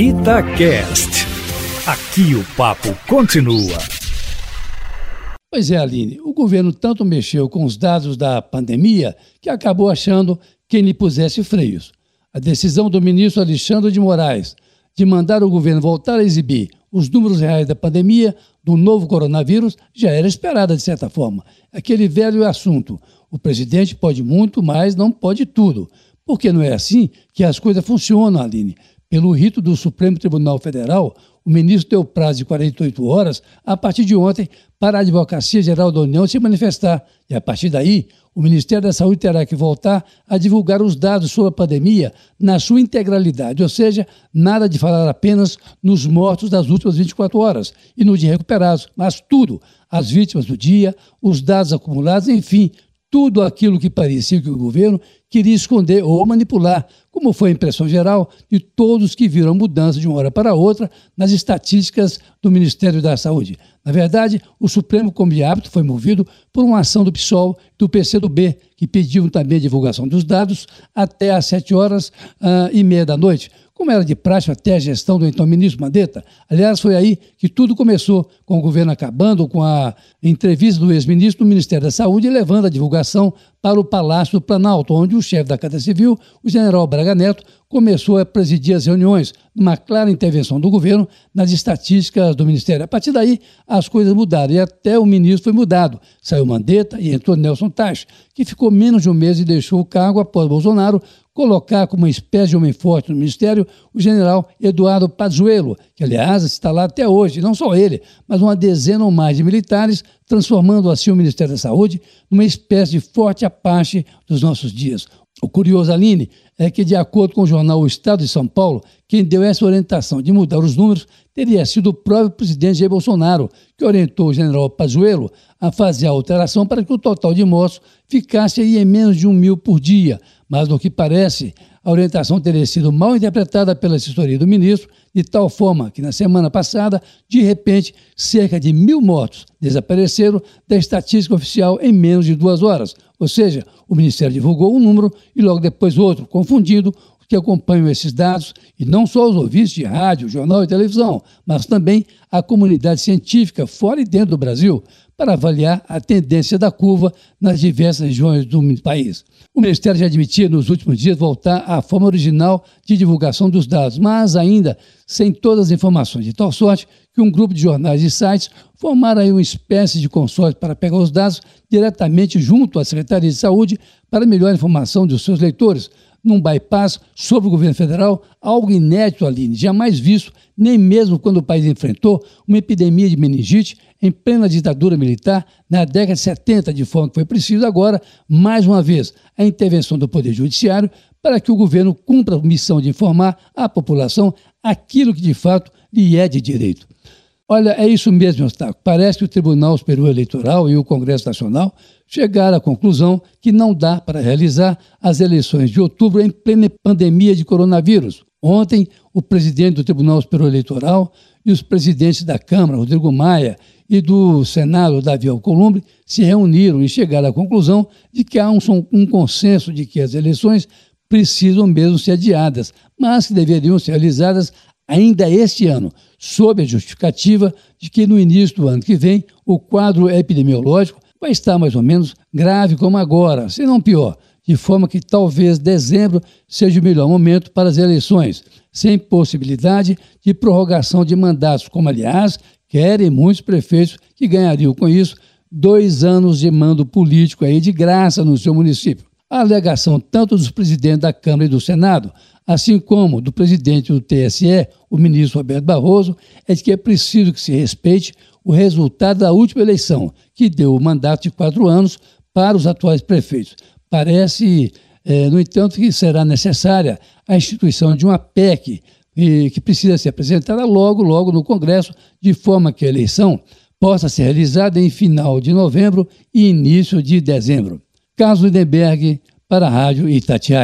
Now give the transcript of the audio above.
Itacast. Aqui o papo continua. Pois é, Aline, o governo tanto mexeu com os dados da pandemia que acabou achando quem lhe pusesse freios. A decisão do ministro Alexandre de Moraes de mandar o governo voltar a exibir os números reais da pandemia do novo coronavírus já era esperada, de certa forma. Aquele velho assunto: o presidente pode muito, mas não pode tudo. Porque não é assim que as coisas funcionam, Aline. Pelo rito do Supremo Tribunal Federal, o ministro deu prazo de 48 horas a partir de ontem para a Advocacia Geral da União se manifestar. E a partir daí, o Ministério da Saúde terá que voltar a divulgar os dados sobre a pandemia na sua integralidade, ou seja, nada de falar apenas nos mortos das últimas 24 horas e no de recuperados, mas tudo, as vítimas do dia, os dados acumulados, enfim, tudo aquilo que parecia que o governo queria esconder ou manipular, como foi a impressão geral de todos que viram a mudança de uma hora para outra nas estatísticas do Ministério da Saúde. Na verdade, o Supremo, como de hábito, foi movido por uma ação do PSOL e do PCdoB, que pediam também a divulgação dos dados até às sete horas uh, e meia da noite, como era de prática até a gestão do então ministro Mandetta. Aliás, foi aí que tudo começou, com o governo acabando com a entrevista do ex-ministro do Ministério da Saúde levando a divulgação para o Palácio do Planalto, onde o chefe da Casa Civil, o general Braga Neto, começou a presidir as reuniões, numa clara intervenção do governo nas estatísticas do Ministério. A partir daí, as coisas mudaram e até o ministro foi mudado. Saiu Mandetta e entrou Nelson Taix, que ficou menos de um mês e deixou o cargo após Bolsonaro colocar como uma espécie de homem forte no Ministério o general Eduardo Pazuello, que, aliás, está lá até hoje, não só ele, mas uma dezena ou mais de militares, transformando assim o Ministério da Saúde numa espécie de forte apache dos nossos dias. O curioso, Aline, é que, de acordo com o jornal O Estado de São Paulo, quem deu essa orientação de mudar os números teria sido o próprio presidente Jair Bolsonaro, que orientou o general Pazuello a fazer a alteração para que o total de mortos ficasse aí em menos de um mil por dia. Mas, no que parece, a orientação teria sido mal interpretada pela assessoria do ministro, de tal forma que, na semana passada, de repente, cerca de mil mortos desapareceram da estatística oficial em menos de duas horas. Ou seja, o Ministério divulgou um número e logo depois outro, confundindo que acompanham esses dados, e não só os ouvintes de rádio, jornal e televisão, mas também a comunidade científica fora e dentro do Brasil, para avaliar a tendência da curva nas diversas regiões do país. O Ministério já admitia nos últimos dias voltar à forma original de divulgação dos dados, mas ainda sem todas as informações, de tal sorte que um grupo de jornais e sites formaram uma espécie de consórcio para pegar os dados diretamente junto à Secretaria de Saúde para melhor informação dos seus leitores, num bypass sobre o governo federal, algo inédito, Aline, jamais visto, nem mesmo quando o país enfrentou uma epidemia de meningite em plena ditadura militar na década de 70, de forma que foi preciso agora, mais uma vez, a intervenção do Poder Judiciário para que o governo cumpra a missão de informar à população aquilo que de fato lhe é de direito. Olha, é isso mesmo, Eustáquio. Parece que o Tribunal Superior Eleitoral e o Congresso Nacional chegaram à conclusão que não dá para realizar as eleições de outubro em plena pandemia de coronavírus. Ontem, o presidente do Tribunal Superior Eleitoral e os presidentes da Câmara, Rodrigo Maia, e do Senado, Davi Alcolumbre, se reuniram e chegaram à conclusão de que há um, um consenso de que as eleições precisam mesmo ser adiadas, mas que deveriam ser realizadas ainda este ano, sob a justificativa de que no início do ano que vem o quadro epidemiológico vai estar mais ou menos grave como agora, se não pior, de forma que talvez dezembro seja o melhor momento para as eleições, sem possibilidade de prorrogação de mandatos, como aliás querem muitos prefeitos que ganhariam com isso dois anos de mando político aí de graça no seu município. A alegação tanto dos presidentes da Câmara e do Senado, assim como do presidente do TSE, o ministro Roberto Barroso, é de que é preciso que se respeite o resultado da última eleição, que deu o mandato de quatro anos para os atuais prefeitos. Parece, é, no entanto, que será necessária a instituição de uma PEC que precisa ser apresentada logo, logo no Congresso, de forma que a eleição possa ser realizada em final de novembro e início de dezembro. Carlos Lindenberg, para a Rádio Itatiaia.